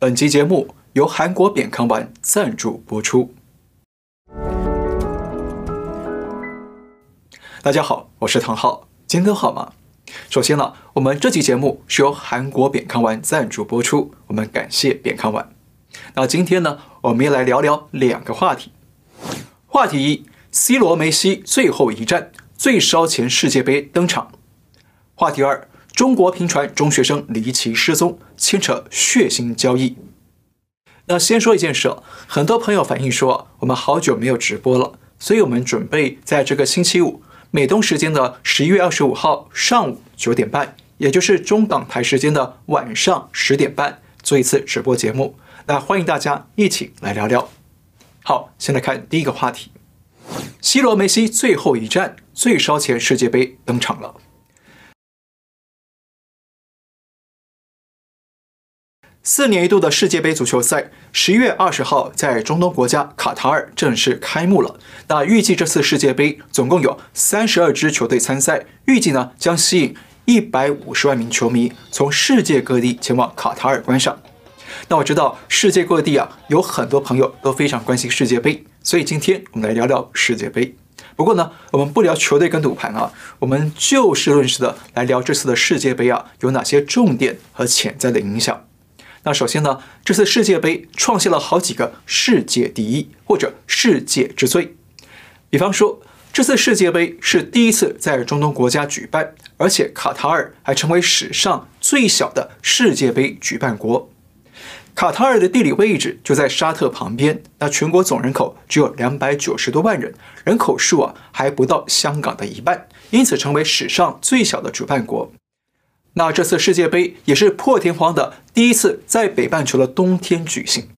本集节目由韩国扁康丸赞助播出。大家好，我是唐浩，今天好吗？首先呢，我们这期节目是由韩国扁康丸赞助播出，我们感谢扁康丸。那今天呢，我们要来聊聊两个话题。话题一：C 罗、梅西最后一战，最烧钱世界杯登场。话题二。中国频传中学生离奇失踪，牵扯血腥交易。那先说一件事，很多朋友反映说，我们好久没有直播了，所以我们准备在这个星期五美东时间的十一月二十五号上午九点半，也就是中港台时间的晚上十点半做一次直播节目。那欢迎大家一起来聊聊。好，先来看第一个话题：C 罗、梅西最后一战，最烧钱世界杯登场了。四年一度的世界杯足球赛，十一月二十号在中东国家卡塔尔正式开幕了。那预计这次世界杯总共有三十二支球队参赛，预计呢将吸引一百五十万名球迷从世界各地前往卡塔尔观赏。那我知道世界各地啊有很多朋友都非常关心世界杯，所以今天我们来聊聊世界杯。不过呢，我们不聊球队跟赌盘啊，我们就事论事的来聊这次的世界杯啊有哪些重点和潜在的影响。那首先呢，这次世界杯创下了好几个世界第一或者世界之最。比方说，这次世界杯是第一次在中东国家举办，而且卡塔尔还成为史上最小的世界杯举办国。卡塔尔的地理位置就在沙特旁边，那全国总人口只有两百九十多万人，人口数啊还不到香港的一半，因此成为史上最小的主办国。那这次世界杯也是破天荒的第一次在北半球的冬天举行。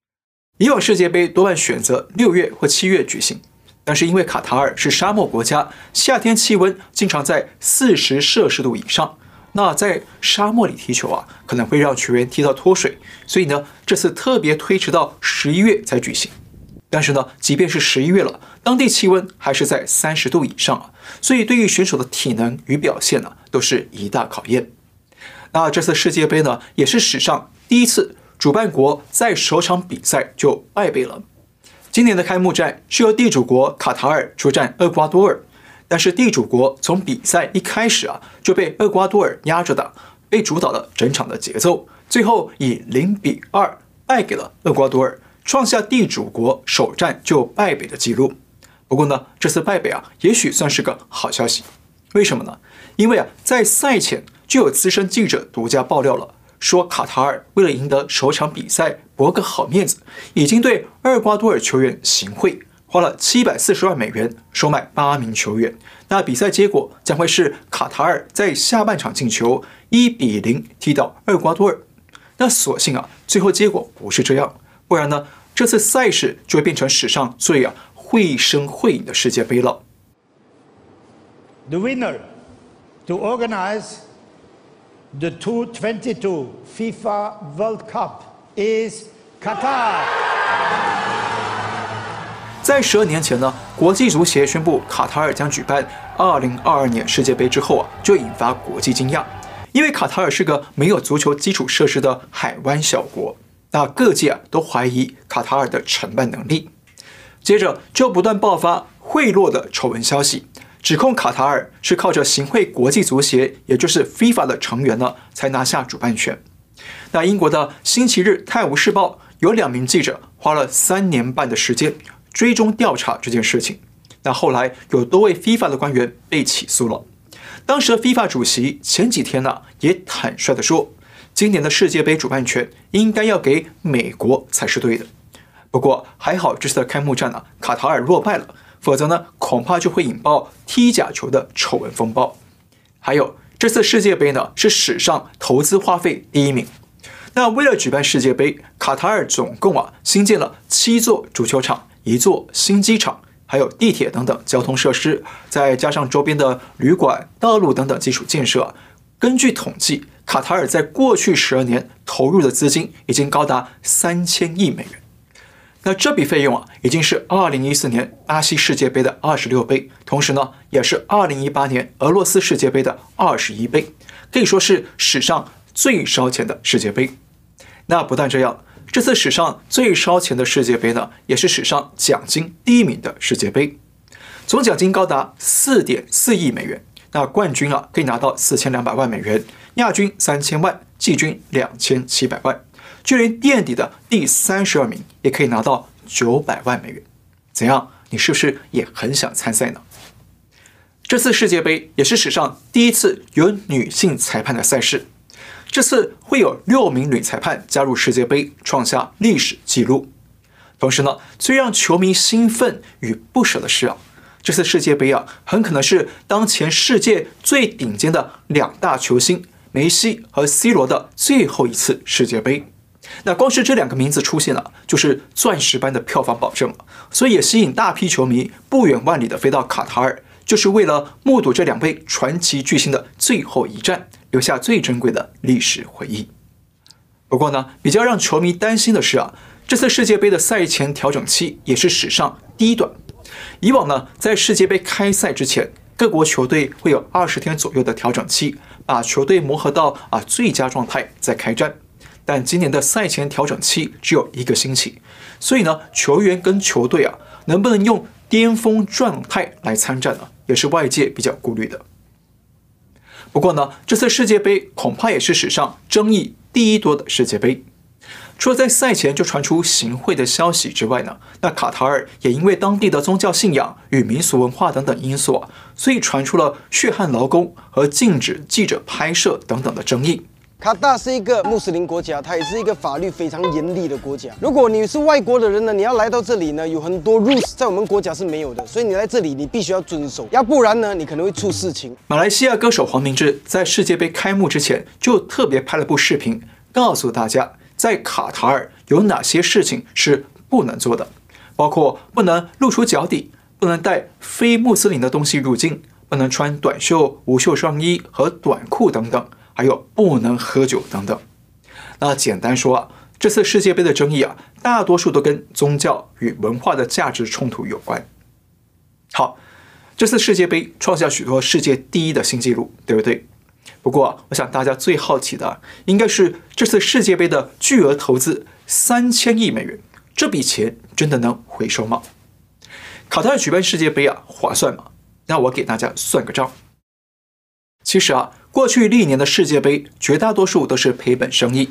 以往世界杯多半选择六月或七月举行，但是因为卡塔尔是沙漠国家，夏天气温经常在四十摄氏度以上，那在沙漠里踢球啊，可能会让球员踢到脱水，所以呢，这次特别推迟到十一月才举行。但是呢，即便是十一月了，当地气温还是在三十度以上啊，所以对于选手的体能与表现呢，都是一大考验。那这次世界杯呢，也是史上第一次主办国在首场比赛就败北了。今年的开幕战是由地主国卡塔尔出战厄瓜多尔，但是地主国从比赛一开始啊就被厄瓜多尔压着打，被主导了整场的节奏，最后以零比二败给了厄瓜多尔，创下地主国首战就败北的记录。不过呢，这次败北啊，也许算是个好消息。为什么呢？因为啊，在赛前。就有资深记者独家爆料了，说卡塔尔为了赢得首场比赛博个好面子，已经对厄瓜多尔球员行贿，花了七百四十万美元收买八名球员。那比赛结果将会是卡塔尔在下半场进球，一比零踢倒厄瓜多尔。那所幸啊，最后结果不是这样，不然呢，这次赛事就会变成史上最啊绘声绘影的世界杯了。The winner to organize The 2022 FIFA World Cup is Qatar。在十二年前呢，国际足协宣布卡塔尔将举办二零二二年世界杯之后啊，就引发国际惊讶，因为卡塔尔是个没有足球基础设施的海湾小国，那各界啊都怀疑卡塔尔的承办能力，接着就不断爆发贿赂的丑闻消息。指控卡塔尔是靠着行贿国际足协，也就是 FIFA 的成员呢，才拿下主办权。那英国的《星期日泰晤士报》有两名记者花了三年半的时间追踪调查这件事情。那后来有多位 FIFA 的官员被起诉了。当时的 FIFA 主席前几天呢也坦率地说，今年的世界杯主办权应该要给美国才是对的。不过还好这次的开幕战呢，卡塔尔落败了。否则呢，恐怕就会引爆踢假球的丑闻风暴。还有，这次世界杯呢是史上投资花费第一名。那为了举办世界杯，卡塔尔总共啊新建了七座足球场、一座新机场，还有地铁等等交通设施，再加上周边的旅馆、道路等等基础建设。根据统计，卡塔尔在过去十二年投入的资金已经高达三千亿美元。那这笔费用啊，已经是二零一四年巴西世界杯的二十六倍，同时呢，也是二零一八年俄罗斯世界杯的二十一倍，可以说是史上最烧钱的世界杯。那不但这样，这次史上最烧钱的世界杯呢，也是史上奖金第一名的世界杯，总奖金高达四点四亿美元。那冠军啊，可以拿到四千两百万美元，亚军三千万，季军两千七百万，就连垫底的第三十二名也可以拿到九百万美元。怎样？你是不是也很想参赛呢？这次世界杯也是史上第一次有女性裁判的赛事，这次会有六名女裁判加入世界杯，创下历史纪录。同时呢，最让球迷兴奋与不舍的是啊，这次世界杯啊，很可能是当前世界最顶尖的两大球星梅西和 C 罗的最后一次世界杯。那光是这两个名字出现了，就是钻石般的票房保证，所以也吸引大批球迷不远万里的飞到卡塔尔，就是为了目睹这两位传奇巨星的最后一战，留下最珍贵的历史回忆。不过呢，比较让球迷担心的是啊，这次世界杯的赛前调整期也是史上第一短。以往呢，在世界杯开赛之前，各国球队会有二十天左右的调整期，把球队磨合到啊最佳状态再开战。但今年的赛前调整期只有一个星期，所以呢，球员跟球队啊，能不能用巅峰状态来参战呢？也是外界比较顾虑的。不过呢，这次世界杯恐怕也是史上争议第一多的世界杯。除了在赛前就传出行贿的消息之外呢，那卡塔尔也因为当地的宗教信仰与民俗文化等等因素啊，所以传出了血汗劳工和禁止记者拍摄等等的争议。卡达是一个穆斯林国家，它也是一个法律非常严厉的国家。如果你是外国的人呢，你要来到这里呢，有很多 rules 在我们国家是没有的，所以你来这里你必须要遵守，要不然呢，你可能会出事情。马来西亚歌手黄明志在世界杯开幕之前就特别拍了部视频，告诉大家在卡塔尔有哪些事情是不能做的，包括不能露出脚底，不能带非穆斯林的东西入境，不能穿短袖、无袖上衣和短裤等等。还有不能喝酒等等。那简单说啊，这次世界杯的争议啊，大多数都跟宗教与文化的价值冲突有关。好，这次世界杯创下许多世界第一的新纪录，对不对？不过，我想大家最好奇的应该是这次世界杯的巨额投资三千亿美元，这笔钱真的能回收吗？卡塔尔举办世界杯啊，划算吗？那我给大家算个账。其实啊。过去历年的世界杯，绝大多数都是赔本生意。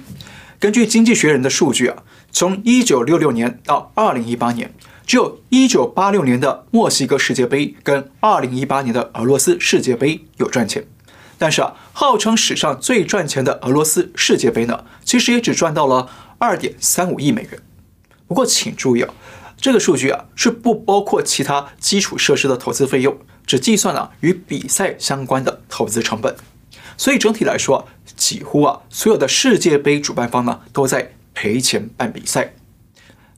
根据《经济学人》的数据啊，从1966年到2018年，只有一九八六年的墨西哥世界杯跟2018年的俄罗斯世界杯有赚钱。但是啊，号称史上最赚钱的俄罗斯世界杯呢，其实也只赚到了二点三五亿美元。不过请注意啊，这个数据啊是不包括其他基础设施的投资费用，只计算了与比赛相关的投资成本。所以整体来说，几乎啊所有的世界杯主办方呢都在赔钱办比赛。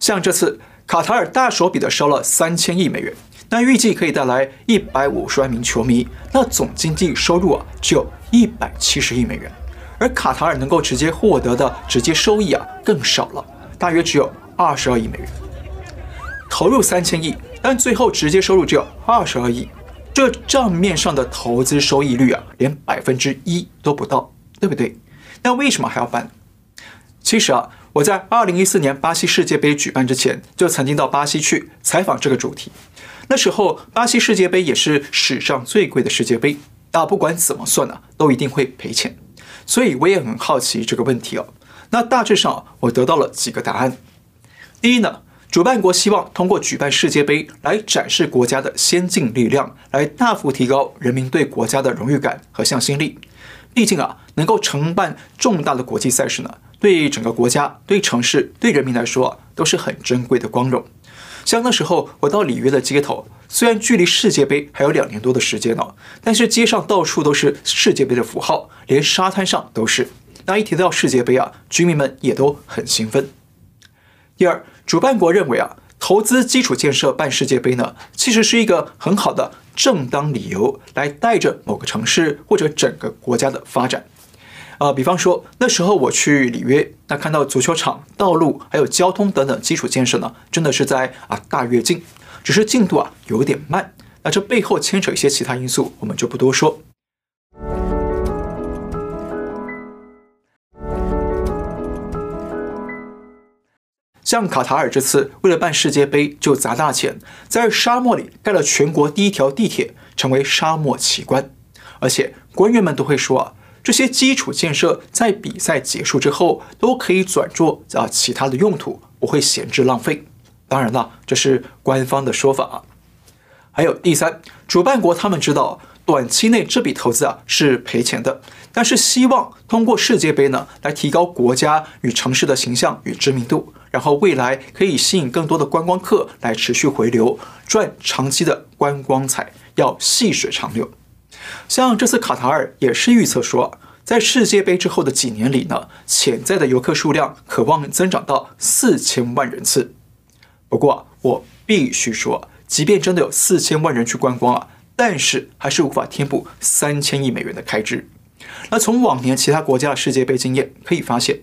像这次卡塔尔大手笔的烧了三千亿美元，那预计可以带来一百五十万名球迷，那总经济收入啊只有一百七十亿美元，而卡塔尔能够直接获得的直接收益啊更少了，大约只有二十二亿美元。投入三千亿，但最后直接收入只有二十二亿。这账面上的投资收益率啊，连百分之一都不到，对不对？那为什么还要办？其实啊，我在二零一四年巴西世界杯举办之前，就曾经到巴西去采访这个主题。那时候巴西世界杯也是史上最贵的世界杯，那不管怎么算呢，都一定会赔钱。所以我也很好奇这个问题哦。那大致上我得到了几个答案。第一呢。主办国希望通过举办世界杯来展示国家的先进力量，来大幅提高人民对国家的荣誉感和向心力。毕竟啊，能够承办重大的国际赛事呢，对整个国家、对城市、对人民来说，都是很珍贵的光荣。像那时候我到里约的街头，虽然距离世界杯还有两年多的时间呢，但是街上到处都是世界杯的符号，连沙滩上都是。那一提到世界杯啊，居民们也都很兴奋。第二。主办国认为啊，投资基础建设办世界杯呢，其实是一个很好的正当理由，来带着某个城市或者整个国家的发展。啊、比方说那时候我去里约，那看到足球场、道路还有交通等等基础建设呢，真的是在啊大跃进，只是进度啊有点慢。那这背后牵扯一些其他因素，我们就不多说。像卡塔尔这次为了办世界杯就砸大钱，在沙漠里盖了全国第一条地铁，成为沙漠奇观。而且官员们都会说啊，这些基础建设在比赛结束之后都可以转做啊其他的用途，不会闲置浪费。当然了，这是官方的说法啊。还有第三，主办国他们知道短期内这笔投资啊是赔钱的，但是希望通过世界杯呢来提高国家与城市的形象与知名度，然后未来可以吸引更多的观光客来持续回流，赚长期的观光财，要细水长流。像这次卡塔尔也是预测说，在世界杯之后的几年里呢，潜在的游客数量可望增长到四千万人次。不过我必须说，即便真的有四千万人去观光啊，但是还是无法填补三千亿美元的开支。那从往年其他国家的世界杯经验可以发现，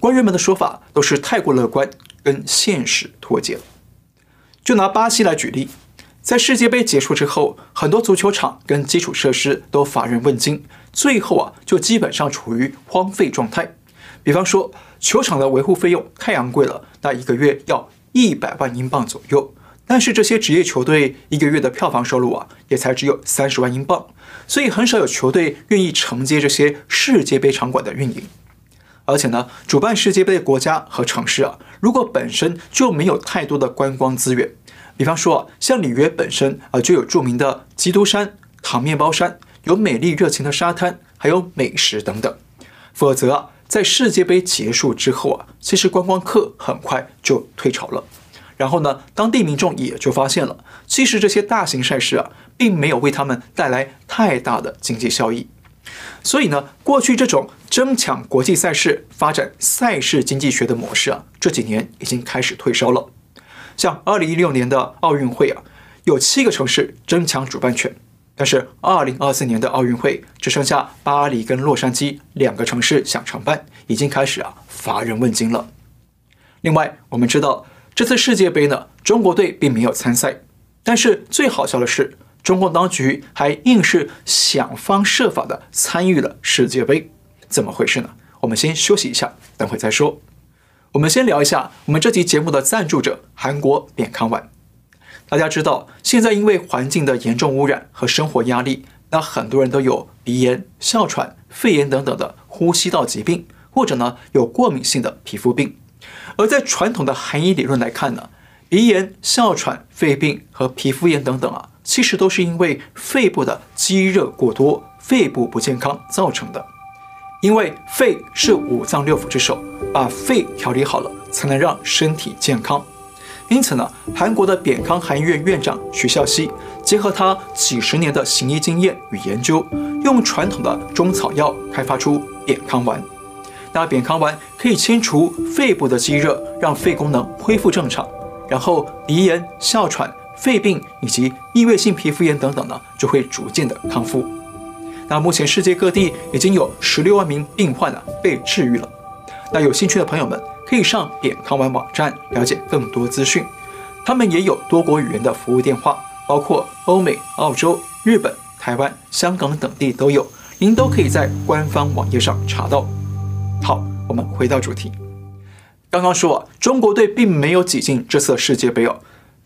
官员们的说法都是太过乐观，跟现实脱节了。就拿巴西来举例。在世界杯结束之后，很多足球场跟基础设施都乏人问津，最后啊就基本上处于荒废状态。比方说，球场的维护费用太昂贵了，那一个月要一百万英镑左右。但是这些职业球队一个月的票房收入啊，也才只有三十万英镑，所以很少有球队愿意承接这些世界杯场馆的运营。而且呢，主办世界杯的国家和城市啊，如果本身就没有太多的观光资源。比方说啊，像里约本身啊，就有著名的基督山、糖面包山，有美丽热情的沙滩，还有美食等等。否则啊，在世界杯结束之后啊，其实观光客很快就退潮了。然后呢，当地民众也就发现了，其实这些大型赛事啊，并没有为他们带来太大的经济效益。所以呢，过去这种争抢国际赛事、发展赛事经济学的模式啊，这几年已经开始退烧了。像二零一六年的奥运会啊，有七个城市争抢主办权，但是二零二四年的奥运会只剩下巴黎跟洛杉矶两个城市想承办，已经开始啊乏人问津了。另外，我们知道这次世界杯呢，中国队并没有参赛，但是最好笑的是，中共当局还硬是想方设法的参与了世界杯，怎么回事呢？我们先休息一下，等会再说。我们先聊一下我们这期节目的赞助者——韩国扁康丸。大家知道，现在因为环境的严重污染和生活压力，那很多人都有鼻炎、哮喘、肺炎等等的呼吸道疾病，或者呢有过敏性的皮肤病。而在传统的韩医理论来看呢，鼻炎、哮喘、肺病和皮肤炎等等啊，其实都是因为肺部的积热过多、肺部不健康造成的。因为肺是五脏六腑之首，把肺调理好了，才能让身体健康。因此呢，韩国的扁康韩医院院长徐孝熙结合他几十年的行医经验与研究，用传统的中草药开发出扁康丸。那扁康丸可以清除肺部的积热，让肺功能恢复正常，然后鼻炎、哮喘、肺病以及异位性皮肤炎等等呢，就会逐渐的康复。那目前世界各地已经有十六万名病患呢被治愈了。那有兴趣的朋友们可以上点康丸网站了解更多资讯。他们也有多国语言的服务电话，包括欧美、澳洲、日本、台湾、香港等地都有，您都可以在官方网页上查到。好，我们回到主题。刚刚说啊，中国队并没有挤进这次世界杯哦，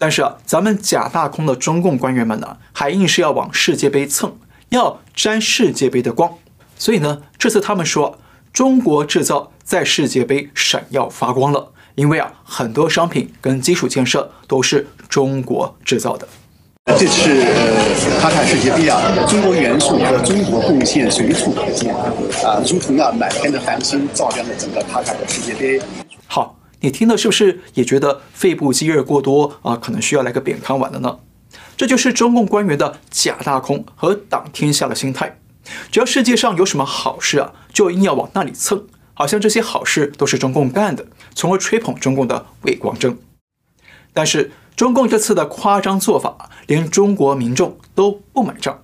但是啊，咱们假大空的中共官员们呢，还硬是要往世界杯蹭。要沾世界杯的光，所以呢，这次他们说中国制造在世界杯闪耀发光了，因为啊，很多商品跟基础建设都是中国制造的。这次卡塔世界杯啊，中国元素和中国贡献随处可见啊，如同啊满天的繁星照亮了整个卡塔的世界杯。你听了是不是也觉得肺部积热过多啊，可能需要来个扁康丸了呢？这就是中共官员的假大空和党天下的心态。只要世界上有什么好事啊，就硬要往那里蹭，好像这些好事都是中共干的，从而吹捧中共的伪光正。但是中共这次的夸张做法，连中国民众都不买账。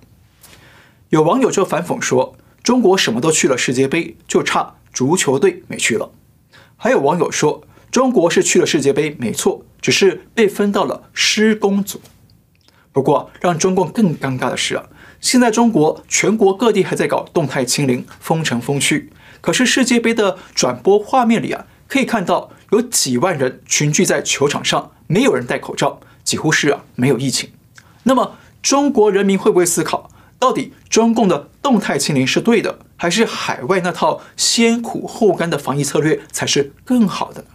有网友就反讽说：“中国什么都去了世界杯，就差足球队没去了。”还有网友说：“中国是去了世界杯，没错，只是被分到了施工组。”不过，让中共更尴尬的是啊，现在中国全国各地还在搞动态清零、封城封区，可是世界杯的转播画面里啊，可以看到有几万人群聚在球场上，没有人戴口罩，几乎是啊没有疫情。那么中国人民会不会思考，到底中共的动态清零是对的，还是海外那套先苦后甘的防疫策略才是更好的呢？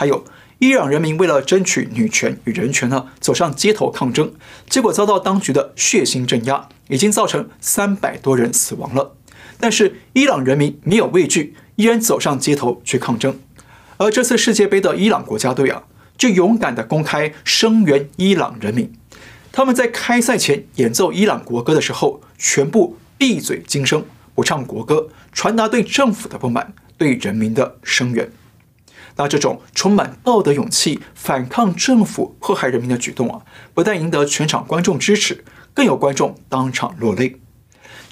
还有，伊朗人民为了争取女权与人权呢，走上街头抗争，结果遭到当局的血腥镇压，已经造成三百多人死亡了。但是伊朗人民没有畏惧，依然走上街头去抗争。而这次世界杯的伊朗国家队啊，就勇敢地公开声援伊朗人民。他们在开赛前演奏伊朗国歌的时候，全部闭嘴经声，不唱国歌，传达对政府的不满，对人民的声援。那这种充满道德勇气、反抗政府迫害人民的举动啊，不但赢得全场观众支持，更有观众当场落泪。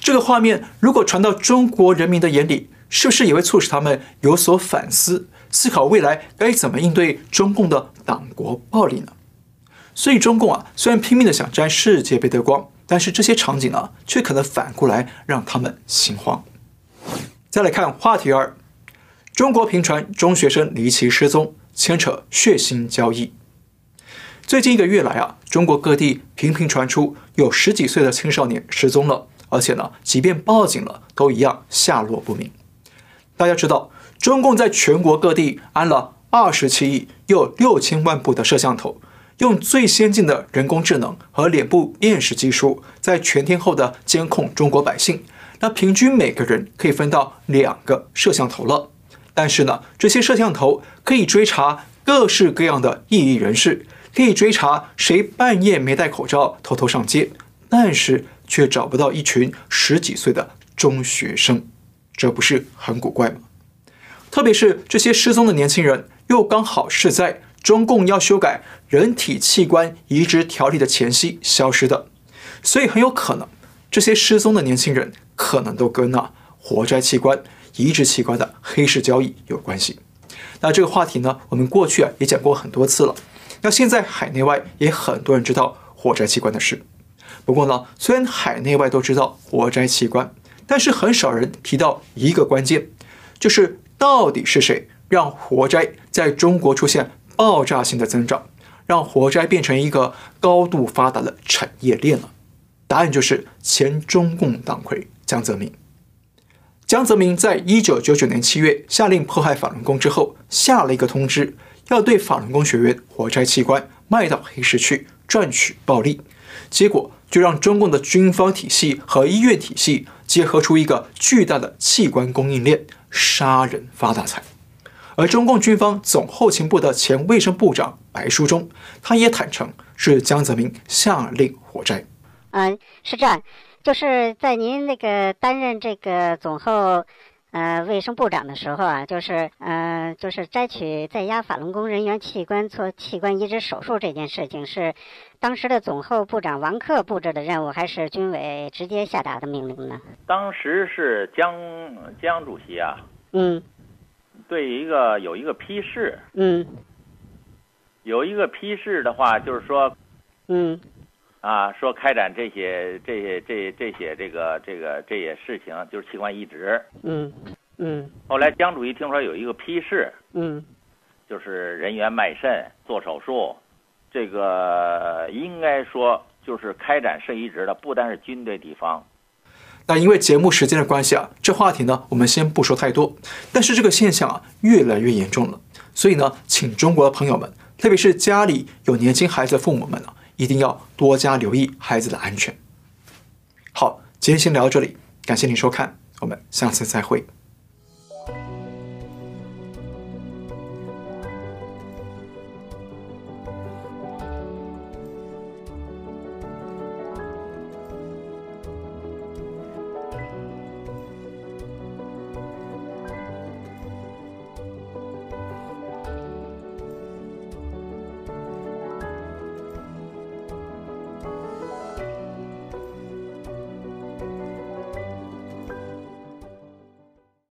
这个画面如果传到中国人民的眼里，是不是也会促使他们有所反思，思考未来该怎么应对中共的党国暴力呢？所以中共啊，虽然拼命的想沾世界杯的光，但是这些场景啊，却可能反过来让他们心慌。再来看话题二。中国频传中学生离奇失踪，牵扯血腥交易。最近一个月来啊，中国各地频频传出有十几岁的青少年失踪了，而且呢，即便报警了，都一样下落不明。大家知道，中共在全国各地安了二十七亿又六千万部的摄像头，用最先进的人工智能和脸部辨识技术，在全天候的监控中国百姓。那平均每个人可以分到两个摄像头了。但是呢，这些摄像头可以追查各式各样的异议人士，可以追查谁半夜没戴口罩偷偷上街，但是却找不到一群十几岁的中学生，这不是很古怪吗？特别是这些失踪的年轻人，又刚好是在中共要修改人体器官移植条例的前夕消失的，所以很有可能这些失踪的年轻人可能都跟那活摘器官。移植器官的黑市交易有关系。那这个话题呢，我们过去啊也讲过很多次了。那现在海内外也很多人知道活摘器官的事。不过呢，虽然海内外都知道活摘器官，但是很少人提到一个关键，就是到底是谁让活摘在中国出现爆炸性的增长，让活摘变成一个高度发达的产业链了？答案就是前中共党魁江泽民。江泽民在一九九九年七月下令迫害法轮功之后，下了一个通知，要对法轮功学员活摘器官卖到黑市去赚取暴利，结果就让中共的军方体系和医院体系结合出一个巨大的器官供应链，杀人发大财。而中共军方总后勤部的前卫生部长白书忠，他也坦承是江泽民下令活摘。嗯，是这样。就是在您那个担任这个总后，呃，卫生部长的时候啊，就是呃，就是摘取在押法轮功人员器官做器官移植手术这件事情，是当时的总后部长王克布置的任务，还是军委直接下达的命令呢？当时是江江主席啊，嗯，对一个有一个批示，嗯，有一个批示的话，就是说，嗯。啊，说开展这些、这些、这、这些、这个、这个这些事情，就是器官移植。嗯嗯。后来江主席听说有一个批示，嗯，就是人员卖肾做手术，这个应该说就是开展肾移植的，不单是军队地方。那因为节目时间的关系啊，这话题呢我们先不说太多。但是这个现象啊越来越严重了，所以呢，请中国的朋友们，特别是家里有年轻孩子的父母们呢。一定要多加留意孩子的安全。好，今天先聊到这里，感谢您收看，我们下次再会。